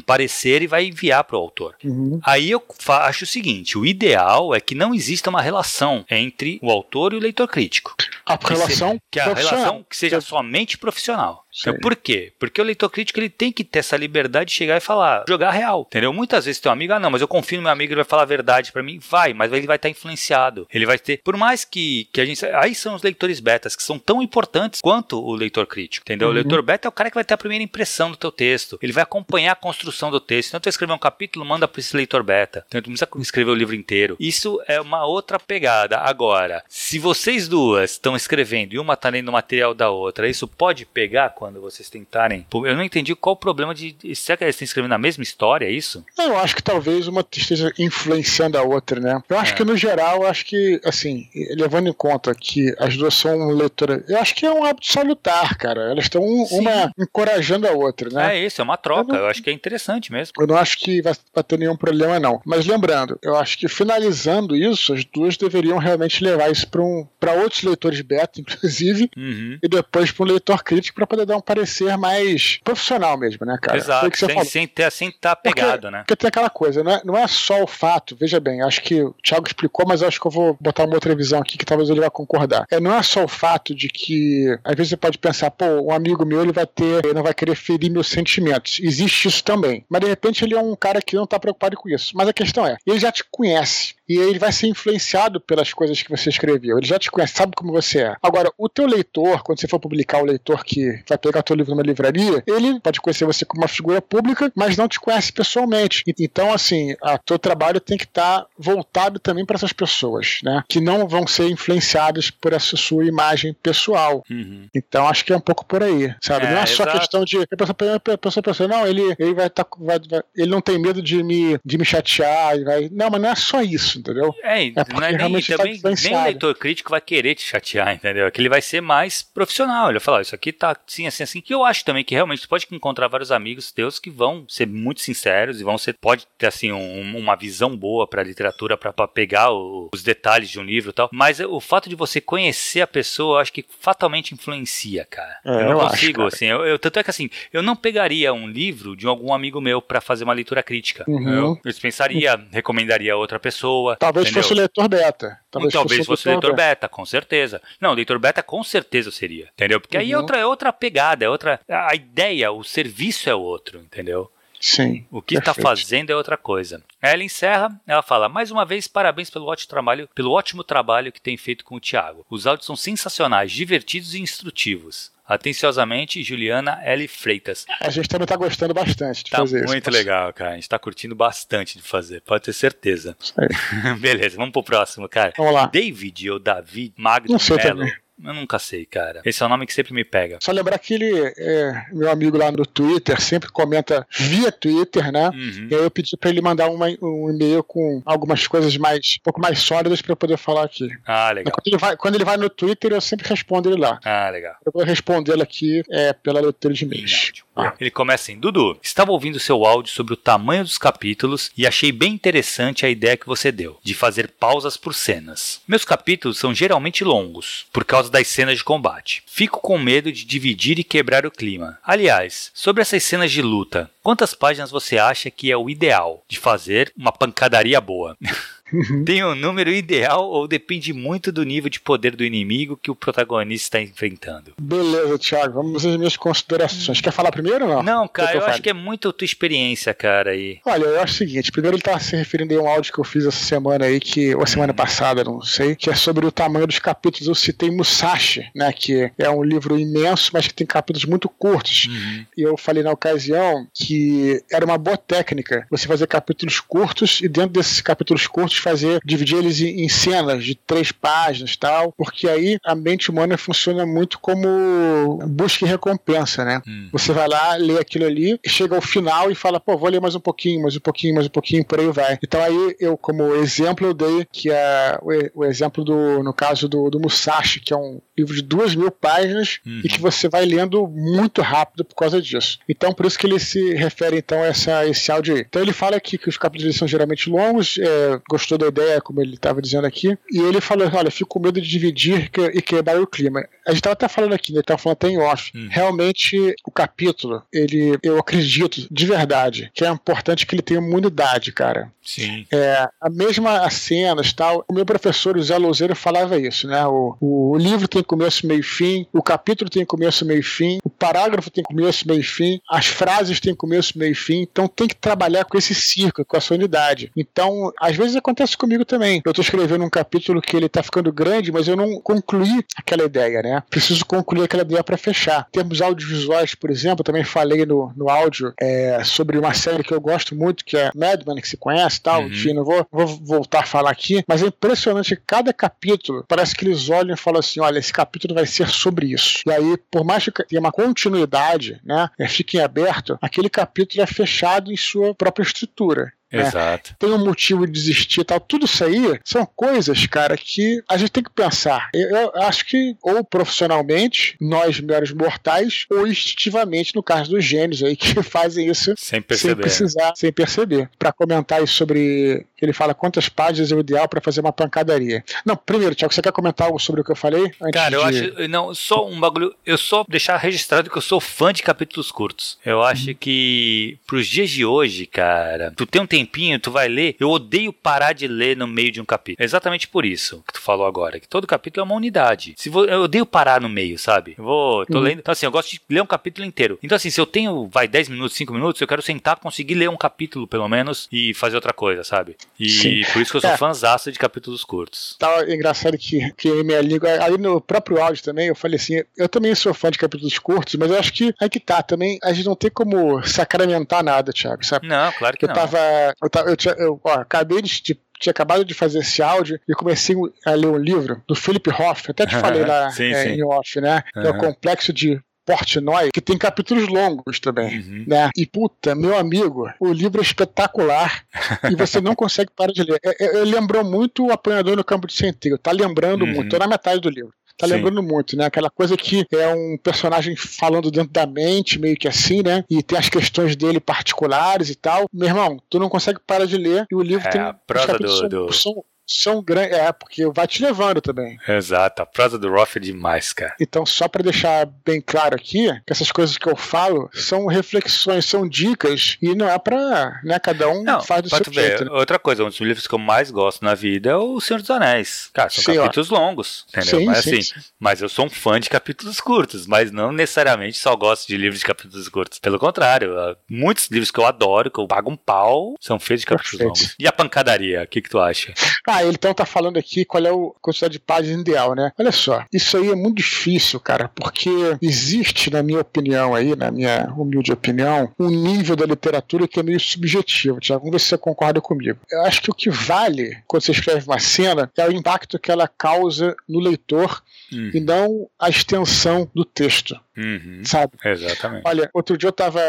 parecer e vai enviar para o autor. Uhum. Aí eu acho o seguinte: o ideal é que não exista uma relação entre o autor e o leitor crítico. A que relação se, que a relação que seja somente profissional. Então, por quê? Porque o leitor crítico ele tem que ter essa liberdade de chegar e falar, jogar real, entendeu? Muitas vezes teu amigo, ah, não, mas eu confio no meu amigo, ele vai falar a verdade para mim, vai, mas ele vai estar influenciado. Ele vai ter, por mais que, que a gente, aí são os leitores betas que são tão importantes quanto o leitor crítico, entendeu? Uhum. O leitor beta é o cara que vai ter a primeira impressão do teu texto, ele vai acompanhar a construção do texto. Então, tu escrever um capítulo, manda para esse leitor beta. Então, tu precisa escrever o livro inteiro. Isso é uma outra pegada. Agora, se vocês duas estão escrevendo e uma está lendo o material da outra, isso pode pegar quando vocês tentarem. Eu não entendi qual o problema de. Será que eles estão escrevendo a mesma história, é isso? Eu acho que talvez uma esteja influenciando a outra, né? Eu acho é. que no geral, eu acho que, assim, levando em conta que as duas são leitoras, eu acho que é um hábito salutar, cara. Elas estão uma encorajando a outra, né? É isso, é uma troca. Eu, não, eu, acho que é interessante mesmo. Eu não acho que vai, vai ter nenhum problema, não. Mas lembrando, eu acho que finalizando isso, as duas deveriam realmente levar isso para um, outros leitores beta, inclusive, uhum. e depois para um leitor crítico para poder dar um parecer mais profissional mesmo, né, cara? Exato, sem, sem, ter, sem tá pegado, porque, né? Porque tem aquela coisa, não é, não é só o fato, veja bem, acho que o Thiago explicou, mas acho que eu vou botar uma outra visão aqui que talvez ele vá concordar. É, não é só o fato de que, às vezes você pode pensar, pô, um amigo meu ele vai ter, ele não vai querer ferir meus sentimentos. Existe isso também. Mas de repente ele é um cara que não tá preocupado com isso. Mas a questão é, ele já te conhece e ele vai ser influenciado pelas coisas que você escreveu. Ele já te conhece, sabe como você é. Agora, o teu leitor, quando você for publicar o leitor que vai pegar teu livro numa livraria, ele pode conhecer você como uma figura pública, mas não te conhece pessoalmente. Então, assim, o teu trabalho tem que estar tá voltado também para essas pessoas, né? Que não vão ser influenciadas por essa sua imagem pessoal. Uhum. Então, acho que é um pouco por aí, sabe? É, não é só exato. questão de a pessoa, a pessoa pensa, não, ele, ele vai estar, tá, vai, vai, ele não tem medo de me, de me chatear, vai... não, mas não é só isso, entendeu? É, é não é nem, tá também, nem o leitor crítico vai querer te chatear, entendeu? É que ele vai ser mais profissional, ele vai falar, isso aqui tá assim, assim, assim, que eu acho também que realmente você pode encontrar vários amigos teus que vão ser muito sinceros e vão ser, pode ter assim um, uma visão boa para literatura para pegar o, os detalhes de um livro e tal, mas o fato de você conhecer a pessoa, eu acho que fatalmente influencia, cara. É, eu não eu consigo, acho, assim, eu, eu, tanto é que assim, eu não pegaria um livro de algum amigo meu para fazer uma leitura crítica. Uhum. Eu, eu pensaria, recomendaria a outra pessoa. Talvez entendeu? fosse o leitor beta. Talvez, talvez fosse, fosse leitor beta. beta. com certeza. Não, leitor beta com certeza seria, entendeu? Porque uhum. aí é outra, é outra pegada, é outra. A ideia, o serviço é outro, entendeu? Sim. O que está fazendo é outra coisa. Ela encerra, ela fala: mais uma vez, parabéns pelo ótimo trabalho, pelo ótimo trabalho que tem feito com o Thiago. Os áudios são sensacionais, divertidos e instrutivos. Atenciosamente, Juliana L. Freitas. A gente também está gostando bastante de tá fazer isso. Muito legal, cara. A gente está curtindo bastante de fazer, pode ter certeza. Beleza, vamos pro próximo, cara. Vamos lá. David ou David Magno. Também. Eu nunca sei, cara. Esse é o nome que sempre me pega. Só lembrar que ele é meu amigo lá no Twitter, sempre comenta via Twitter, né? Uhum. E aí eu pedi pra ele mandar uma, um e-mail com algumas coisas mais, um pouco mais sólidas pra eu poder falar aqui. Ah, legal. Quando ele, vai, quando ele vai no Twitter, eu sempre respondo ele lá. Ah, legal. Eu vou respondê-lo aqui é, pela leitura de e-mails. Ah. Ele começa assim: Dudu, estava ouvindo seu áudio sobre o tamanho dos capítulos e achei bem interessante a ideia que você deu, de fazer pausas por cenas. Meus capítulos são geralmente longos, por causa das cenas de combate. Fico com medo de dividir e quebrar o clima. Aliás, sobre essas cenas de luta, quantas páginas você acha que é o ideal de fazer uma pancadaria boa? Uhum. Tem um número ideal ou depende muito do nível de poder do inimigo que o protagonista está enfrentando? Beleza, Thiago. Vamos às minhas considerações. Quer falar primeiro ou não? Não, cara, eu, eu acho que é muito a tua experiência, cara, aí. Olha, eu acho o seguinte. Primeiro ele tá se referindo a um áudio que eu fiz essa semana aí, que, ou semana passada, não sei, que é sobre o tamanho dos capítulos. Eu citei Musashi, né, que é um livro imenso, mas que tem capítulos muito curtos. Uhum. E eu falei na ocasião que era uma boa técnica você fazer capítulos curtos e dentro desses capítulos curtos fazer, dividir eles em cenas de três páginas tal, porque aí a mente humana funciona muito como busca e recompensa, né? Uhum. Você vai lá, lê aquilo ali, chega ao final e fala, pô, vou ler mais um pouquinho, mais um pouquinho, mais um pouquinho, por aí vai. Então aí eu, como exemplo, eu dei que é o, o exemplo do, no caso do, do Musashi, que é um livro de duas mil páginas uhum. e que você vai lendo muito rápido por causa disso. Então, por isso que ele se refere então a essa, esse áudio aí. Então ele fala aqui que os capítulos são geralmente longos, é, gostou da ideia, como ele estava dizendo aqui, e ele falou, olha, fico com medo de dividir e quebrar o clima. A gente estava até falando aqui, né, estava falando até em off. Uhum. Realmente, o capítulo, ele, eu acredito, de verdade, que é importante que ele tenha uma unidade, cara. Sim. É, a mesma cenas tal. O meu professor, o Zé Louzeiro, falava isso, né? O, o livro tem começo, meio e fim, o capítulo tem começo, meio e fim, parágrafo tem começo, meio e fim, as frases têm começo, meio e fim. Então tem que trabalhar com esse círculo, com a sua unidade. Então, às vezes acontece comigo também. Eu estou escrevendo um capítulo que ele está ficando grande, mas eu não concluí aquela ideia, né? Preciso concluir aquela ideia para fechar. Em termos audiovisuais, por exemplo, também falei no, no áudio é, sobre uma série que eu gosto muito, que é Madman, que se conhece tal. Uhum. Enfim, não vou, vou voltar a falar aqui, mas é impressionante cada capítulo parece que eles olham e falam assim: olha, esse capítulo vai ser sobre isso. E aí, por mais que tenha uma continuidade, né, é, fique em aberto, aquele capítulo é fechado em sua própria estrutura. Né? Exato. Tem um motivo de desistir e tal. Tudo isso aí são coisas, cara, que a gente tem que pensar. Eu, eu acho que, ou profissionalmente, nós meros mortais, ou instintivamente, no caso dos gênios aí, que fazem isso sem, perceber. sem precisar, sem perceber. Para comentar isso sobre. Ele fala quantas páginas é o ideal para fazer uma pancadaria. Não, primeiro, Tiago, você quer comentar algo sobre o que eu falei? Cara, eu de... acho. Não, só um bagulho. Eu só deixar registrado que eu sou fã de capítulos curtos. Eu acho uhum. que, pros dias de hoje, cara, tu tem um tempinho, tu vai ler. Eu odeio parar de ler no meio de um capítulo. É exatamente por isso que tu falou agora, que todo capítulo é uma unidade. Se vou, eu odeio parar no meio, sabe? Eu vou, tô uhum. lendo. Então, assim, eu gosto de ler um capítulo inteiro. Então, assim, se eu tenho, vai, 10 minutos, 5 minutos, eu quero sentar, conseguir ler um capítulo, pelo menos, e fazer outra coisa, sabe? E Sim. por isso que eu sou é. fãzaço de capítulos curtos. Tá engraçado que, que minha língua, aí no próprio áudio também, eu falei assim, eu também sou fã de capítulos curtos, mas eu acho que aí que tá, também a gente não tem como sacramentar nada, Thiago, sabe? Não, claro que eu não. Tava, eu, tava, eu, tinha, eu ó, acabei de, de tinha acabado de fazer esse áudio e comecei a ler um livro do Philip Hoff, até te falei lá sim, é, sim. em off, né? Uhum. É o Complexo de Portnoy, que tem capítulos longos também, uhum. né? E puta, meu amigo, o livro é espetacular e você não consegue parar de ler. É, é, lembrou muito o Apanhador no Campo de Centeio, tá lembrando uhum. muito, tô na metade do livro tá Sim. lembrando muito, né? Aquela coisa que é um personagem falando dentro da mente, meio que assim, né? E tem as questões dele particulares e tal. Meu irmão, tu não consegue parar de ler e o livro é, tem. A prosa do, do... São, são grandes. É, porque vai te levando também. Exato, a prosa do Roth é demais, cara. Então, só para deixar bem claro aqui, que essas coisas que eu falo são reflexões, são dicas, e não é pra. Né, cada um não, faz do seu jeito. Né? Outra coisa, um dos livros que eu mais gosto na vida é O Senhor dos Anéis. Cara, são sim, capítulos ó. longos, entendeu? Sim, mas sim, assim, sim. mas eu sou um fã de capítulos curtos, mas não necessariamente só gosto de livros de capítulos curtos. Pelo contrário, muitos livros que eu adoro, que eu pago um pau, são feitos de capítulos Perfeito. longos. E a pancadaria, o que, que tu acha? Ah, ah, ele então tá falando aqui qual é a quantidade de páginas ideal, né? Olha só, isso aí é muito difícil, cara, porque existe, na minha opinião aí, na minha humilde opinião, um nível da literatura que é meio subjetivo, Tiago. Vamos ver se você concorda comigo. Eu acho que o que vale quando você escreve uma cena é o impacto que ela causa no leitor uhum. e não a extensão do texto. Uhum. Sabe? Exatamente. Olha, outro dia eu estava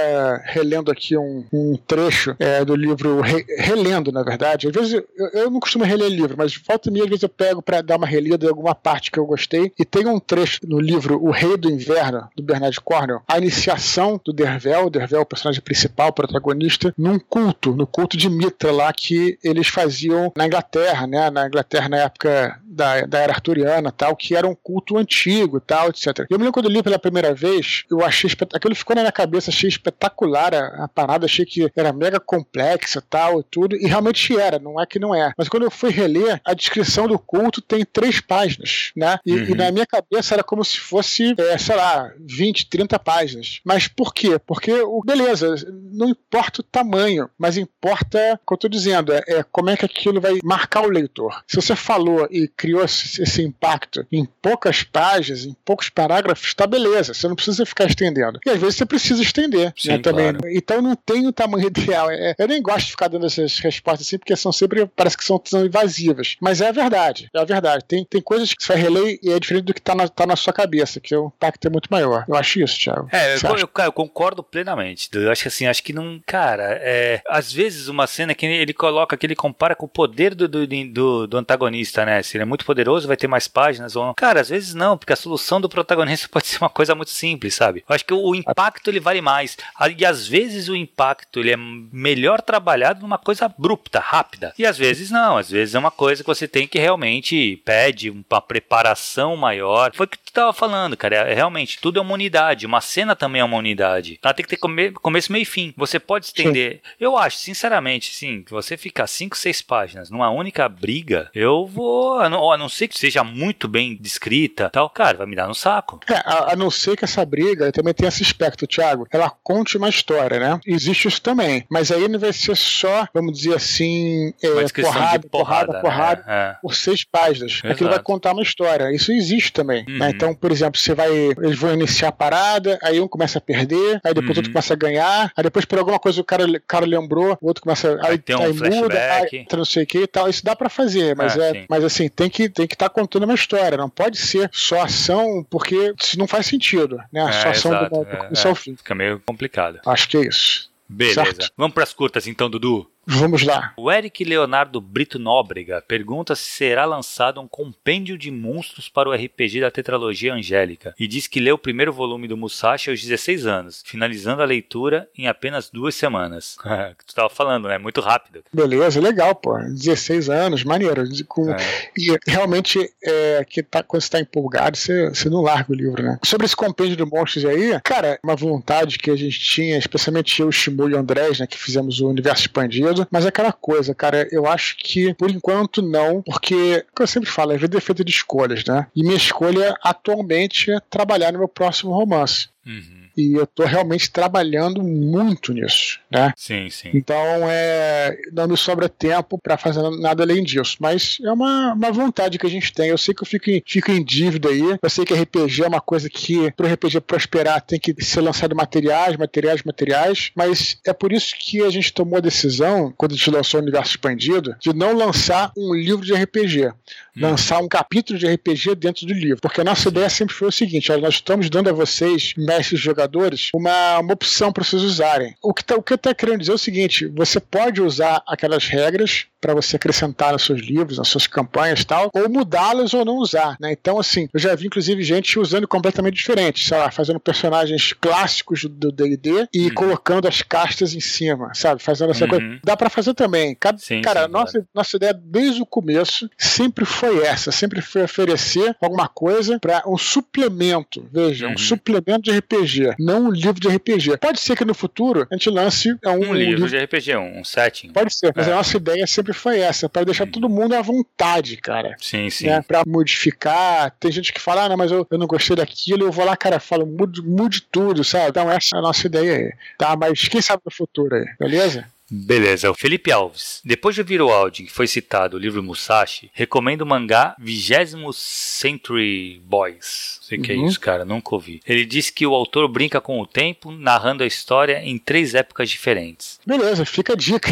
relendo aqui um, um trecho é, do livro, re, relendo, na verdade. Às vezes eu, eu não costumo reler livro, mas volta e meia, às vezes eu pego para dar uma relida em alguma parte que eu gostei. E tem um trecho no livro O Rei do Inverno, do Bernard Cornwell, a iniciação do Dervel, o Dervel, o personagem principal, protagonista, num culto, no culto de Mitra lá que eles faziam na Inglaterra, né? Na Inglaterra na época da, da era arturiana tal, que era um culto antigo tal, etc. Eu me lembro quando eu li pela primeira vez, eu achei espetacular. Aquilo ficou na minha cabeça, achei espetacular a, a parada, achei que era mega complexa tal e tudo, e realmente era, não é que não é. Mas quando eu fui reler, a descrição do culto tem três páginas, né? E, uhum. e na minha cabeça era como se fosse, é, sei lá, 20, 30 páginas. Mas por quê? Porque, beleza, não importa o tamanho, mas importa, como eu tô dizendo, é, é como é que aquilo vai marcar o leitor. Se você falou e criou esse, esse impacto em poucas páginas, em poucos parágrafos, tá beleza, você não precisa ficar estendendo. E às vezes você precisa estender né, Sim, né, também. Claro. Então não tem o tamanho ideal. É, eu nem gosto de ficar dando essas respostas assim, porque são sempre, parece que são, são invasivas. Mas é a verdade, é a verdade. Tem, tem coisas que você vai reler e é diferente do que tá na, tá na sua cabeça, que o impacto é muito maior. Eu acho isso, Thiago. É, eu, eu, eu, concordo plenamente. Eu acho que assim, acho que não. Cara, é, às vezes uma cena que ele coloca, que ele compara com o poder do, do, do, do antagonista, né? Se ele é muito poderoso, vai ter mais páginas ou. Cara, às vezes não, porque a solução do protagonista pode ser uma coisa muito simples, sabe? Eu acho que o impacto ele vale mais. E às vezes o impacto ele é melhor trabalhado numa coisa abrupta, rápida. E às vezes não, às vezes é uma coisa que você tem que realmente pede uma preparação maior. Foi o que tu tava falando, cara. É, realmente, tudo é uma unidade. Uma cena também é uma unidade. Ela tem que ter come começo, meio e fim. Você pode estender. Sim. Eu acho, sinceramente, sim, que você ficar 5, 6 páginas numa única briga, eu vou. A não, a não ser que seja muito bem descrita tal, cara, vai me dar no saco. É, a, a não ser que essa briga também tenha esse aspecto, Thiago. Ela conte uma história, né? Existe isso também. Mas aí não vai ser só, vamos dizer assim, é, porrada, porrada, porrada, porrada, né? é. por seis páginas. Exato. Aquilo vai contar uma história. Isso existe também. Né? Uhum. Né? Então, por exemplo, você vai. Eles vão iniciar a parada, aí um começa a perder, aí depois uhum. outro começa a ganhar, aí depois por alguma coisa o cara, o cara lembrou, o outro começa. Aí, aí tem um aí muda, aí não sei o que e tal. Isso dá para fazer, mas ah, é. Mas assim, tem que tem que estar tá contando uma história. Não pode ser só ação, porque isso não faz sentido, né? É, só ação exato, do, do começo é, ao fim. Fica meio complicado. Acho que é isso. Beleza. Certo? Vamos para as curtas então, Dudu. Vamos lá. O Eric Leonardo Brito Nóbrega pergunta se será lançado um compêndio de monstros para o RPG da tetralogia Angélica e diz que leu o primeiro volume do Musashi aos 16 anos, finalizando a leitura em apenas duas semanas. que tu estava falando, né? Muito rápido. Beleza, legal, pô. 16 anos, maneiro. Com... É. E realmente, é, que tá, quando você está empolgado, você, você não larga o livro, né? Sobre esse compêndio de monstros aí, cara, uma vontade que a gente tinha, especialmente eu, Shimu e o Andrés, né, que fizemos o Universo Expandido, mas é aquela coisa, cara, eu acho que por enquanto não, porque, como eu sempre falo, a vida é feita de escolhas, né? E minha escolha atualmente é trabalhar no meu próximo romance. Uhum e eu estou realmente trabalhando muito nisso, né? Sim, sim. Então é, não me sobra tempo para fazer nada além disso, mas é uma, uma vontade que a gente tem. Eu sei que eu fico em, fico em dívida aí, eu sei que RPG é uma coisa que para o RPG prosperar tem que ser lançado materiais, materiais, materiais, mas é por isso que a gente tomou a decisão, quando a gente lançou o Universo Expandido, de não lançar um livro de RPG, hum. lançar um capítulo de RPG dentro do livro, porque a nossa ideia sempre foi o seguinte: nós estamos dando a vocês, mestres jogadores, jogadores uma, uma opção para vocês usarem. O que, tá, o que eu estou querendo dizer é o seguinte: você pode usar aquelas regras para você acrescentar nos seus livros, nas suas campanhas e tal, ou mudá-las ou não usar, né? Então, assim, eu já vi inclusive gente usando completamente diferente, sei lá, fazendo personagens clássicos do D&D e uhum. colocando as castas em cima, sabe? Fazendo essa uhum. coisa. Dá para fazer também. Cada, sim, cara, sim, nossa, nossa ideia desde o começo sempre foi essa, sempre foi oferecer alguma coisa para um suplemento, veja, uhum. um suplemento de RPG, não um livro de RPG. Pode ser que no futuro a gente lance um, um, um livro, livro, de RPG, um setting. Pode ser, mas é. a nossa ideia sempre sempre foi essa, para deixar hum. todo mundo à vontade, cara. Sim, sim. Né, pra modificar. Tem gente que fala, ah, não, mas eu, eu não gostei daquilo, eu vou lá, cara, falo, mude, mude tudo, sabe? Então essa é a nossa ideia aí. Tá, mas quem sabe no futuro aí, beleza? Beleza, o Felipe Alves. Depois de ouvir o áudio que foi citado o livro Musashi, recomendo o mangá 20 Century Boys sei que é uhum. isso, cara, nunca ouvi. Ele diz que o autor brinca com o tempo, narrando a história em três épocas diferentes. Beleza, fica a dica.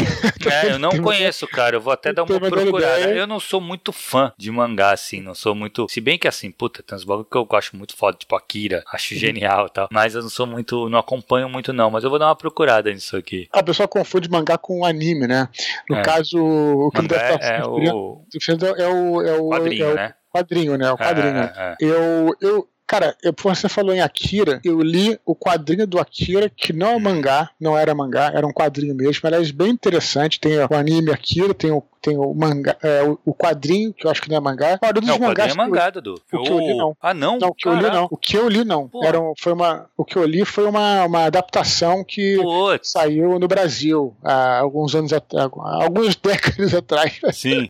É, eu não conheço, cara, eu vou até dar uma procurada. Eu não sou muito fã de mangá, assim, não sou muito. Se bem que assim, puta, tem uns bagulho que eu acho muito foda, tipo Akira, acho genial e tal. Mas eu não sou muito, não acompanho muito, não. Mas eu vou dar uma procurada nisso aqui. A pessoa confunde mangá mangá com anime, né? No é. caso, o que ele deve estar é, o... é o. É o quadrinho, é o, né? Quadrinho, né? O é, quadrinho. É, é, eu, eu, Cara, eu, você falou em Akira, eu li o quadrinho do Akira, que não é mangá, não era mangá, era um quadrinho mesmo, aliás, bem interessante. Tem o anime Akira, tem o tem o mangá, é, o, quadrinho, que eu acho que não é mangá. Olha, dos não, mangás. Quadrinho é mangá, Dudu. O que eu li, não. Ah, não? Não, o que eu li, não. O que eu li, não. Era, foi uma, o que eu li foi uma, uma adaptação que Putz. saiu no Brasil há alguns anos atrás, algumas décadas atrás. Sim.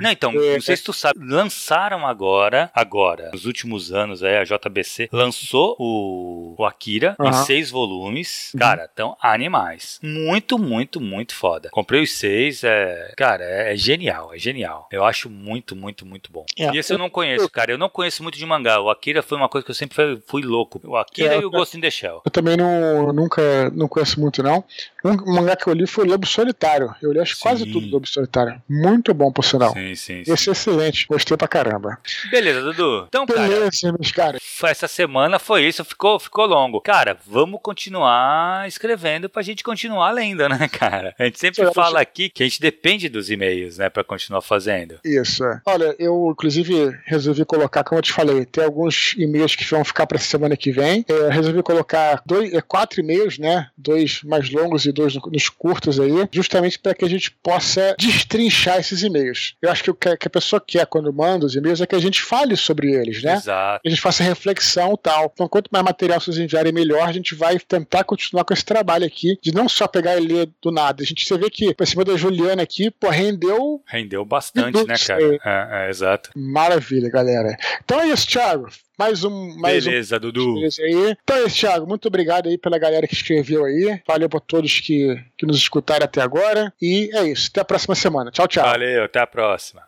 Não, então, é, não sei se tu sabe, lançaram agora, agora, nos últimos anos, aí, a JBC lançou o, o Akira em seis volumes. Uhum. Cara, tão animais. Muito, muito, muito foda. Comprei os seis, é, cara, é, é genial, é genial. Eu acho muito, muito, muito bom. É, e esse eu não conheço, cara. Eu não conheço muito de mangá. O Akira foi uma coisa que eu sempre fui, fui louco. O Akira é, e o Ghost in the Shell. Eu também não, nunca não conheço muito, não. Um mangá que eu li foi Lobo Solitário. Eu li acho sim. quase tudo do Lobo Solitário. Muito bom, por sinal. Sim, sim, sim. Esse é excelente. Gostei pra caramba. Beleza, Dudu. Então, Beleza, cara, meus caras. Essa semana foi isso. Ficou, ficou longo. Cara, vamos continuar escrevendo pra gente continuar lendo, né, cara? A gente sempre fala aqui que a gente depende dos e-mails, né, pra continuar fazendo. Isso. É. Olha, eu inclusive resolvi colocar, como eu te falei, tem alguns e-mails que vão ficar pra semana que vem. Eu resolvi colocar dois, é, quatro e-mails, né? Dois mais longos e dois nos curtos aí, justamente para que a gente possa destrinchar esses e-mails. Eu acho que o que a pessoa quer quando manda os e-mails é que a gente fale sobre eles, né? Exato. Que a gente faça reflexão e tal. Então, quanto mais material vocês enviarem, melhor. A gente vai tentar continuar com esse trabalho aqui, de não só pegar e ler do nada. A gente você vê que, por cima da Juliana aqui, pô, rendeu. Rendeu bastante, né, cara? É, é, exato. Maravilha, galera. Então é isso, Thiago. Mais um. Mais Beleza, um... Dudu. Beleza aí. Então é isso, Thiago. Muito obrigado aí pela galera que escreveu aí. Valeu pra todos que, que nos escutaram até agora. E é isso. Até a próxima semana. Tchau, tchau. Valeu, até a próxima.